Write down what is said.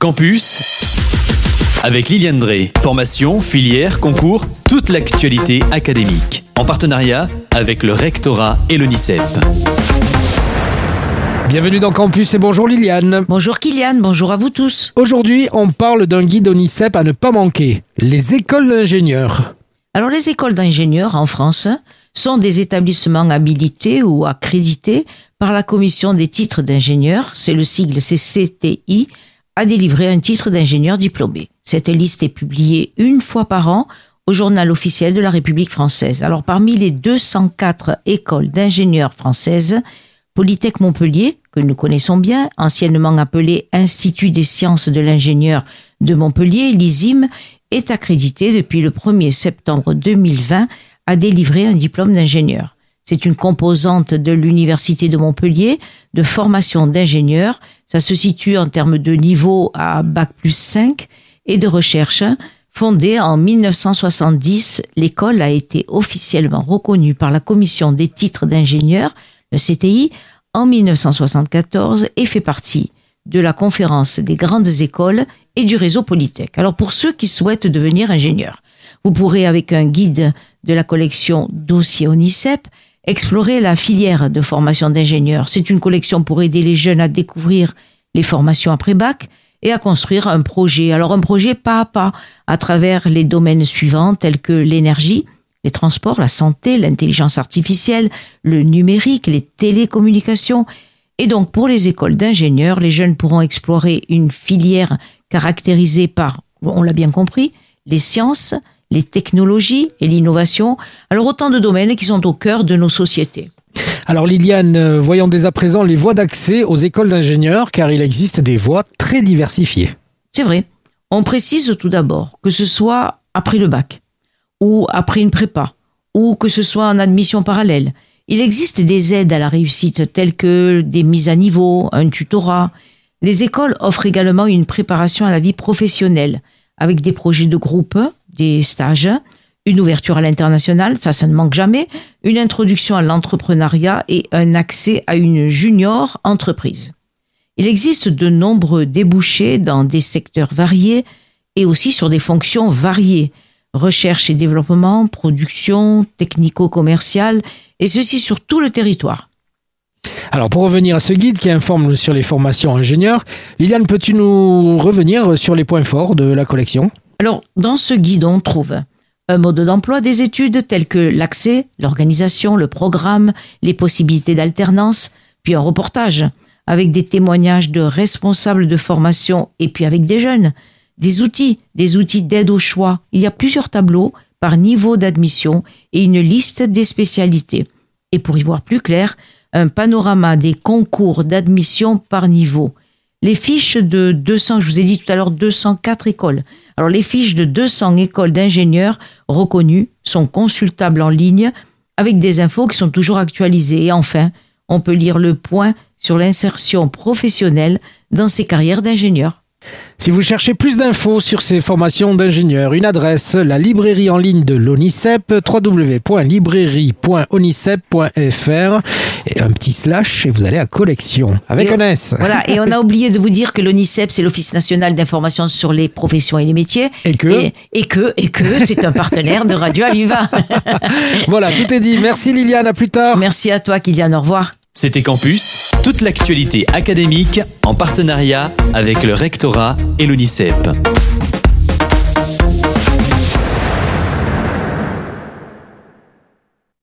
Campus avec Liliane Drey. Formation, filière, concours, toute l'actualité académique. En partenariat avec le rectorat et l'ONICEP. Bienvenue dans Campus et bonjour Liliane. Bonjour Kylian, bonjour à vous tous. Aujourd'hui, on parle d'un guide ONICEP à ne pas manquer, les écoles d'ingénieurs. Alors les écoles d'ingénieurs en France sont des établissements habilités ou accrédités par la Commission des titres d'ingénieurs, c'est le sigle CCTI, à délivrer un titre d'ingénieur diplômé. Cette liste est publiée une fois par an au journal officiel de la République française. Alors parmi les 204 écoles d'ingénieurs françaises, Polytech Montpellier, que nous connaissons bien, anciennement appelé Institut des sciences de l'ingénieur de Montpellier, l'ISIM, est accrédité depuis le 1er septembre 2020 à délivrer un diplôme d'ingénieur. C'est une composante de l'Université de Montpellier de formation d'ingénieurs. Ça se situe en termes de niveau à Bac plus 5 et de recherche. Fondée en 1970, l'école a été officiellement reconnue par la Commission des titres d'ingénieurs, le CTI, en 1974 et fait partie de la conférence des grandes écoles et du réseau Polytech. Alors pour ceux qui souhaitent devenir ingénieurs, vous pourrez avec un guide de la collection Dossier ONICEP explorer la filière de formation d'ingénieurs. C'est une collection pour aider les jeunes à découvrir les formations après bac et à construire un projet. Alors un projet pas à pas à travers les domaines suivants tels que l'énergie, les transports, la santé, l'intelligence artificielle, le numérique, les télécommunications. Et donc pour les écoles d'ingénieurs, les jeunes pourront explorer une filière caractérisée par, on l'a bien compris, les sciences, les technologies et l'innovation. Alors autant de domaines qui sont au cœur de nos sociétés. Alors Liliane, euh, voyons dès à présent les voies d'accès aux écoles d'ingénieurs, car il existe des voies très diversifiées. C'est vrai. On précise tout d'abord que ce soit après le bac, ou après une prépa, ou que ce soit en admission parallèle. Il existe des aides à la réussite telles que des mises à niveau, un tutorat. Les écoles offrent également une préparation à la vie professionnelle avec des projets de groupe, des stages, une ouverture à l'international, ça, ça ne manque jamais, une introduction à l'entrepreneuriat et un accès à une junior entreprise. Il existe de nombreux débouchés dans des secteurs variés et aussi sur des fonctions variées. Recherche et développement, production, technico-commercial, et ceci sur tout le territoire. Alors pour revenir à ce guide qui informe sur les formations ingénieurs, Liliane, peux-tu nous revenir sur les points forts de la collection? Alors dans ce guide, on trouve un mode d'emploi des études tels que l'accès, l'organisation, le programme, les possibilités d'alternance, puis un reportage avec des témoignages de responsables de formation et puis avec des jeunes, des outils, des outils d'aide au choix. Il y a plusieurs tableaux par niveau d'admission et une liste des spécialités. Et pour y voir plus clair, un panorama des concours d'admission par niveau. Les fiches de 200, je vous ai dit tout à l'heure 204 écoles. Alors les fiches de 200 écoles d'ingénieurs reconnues sont consultables en ligne avec des infos qui sont toujours actualisées. Et enfin, on peut lire le point sur l'insertion professionnelle dans ces carrières d'ingénieurs. Si vous cherchez plus d'infos sur ces formations d'ingénieurs, une adresse, la librairie en ligne de l'ONICEP, www.librairie.onicep.fr un petit slash et vous allez à collection avec un S. Voilà, et on a oublié de vous dire que l'ONICEP, c'est l'Office national d'information sur les professions et les métiers. Et que Et, que, et que c'est un partenaire de Radio Aviva. voilà, tout est dit. Merci Liliane, à plus tard. Merci à toi Kylian, au revoir. C'était Campus, toute l'actualité académique en partenariat avec le rectorat et l'ONICEP.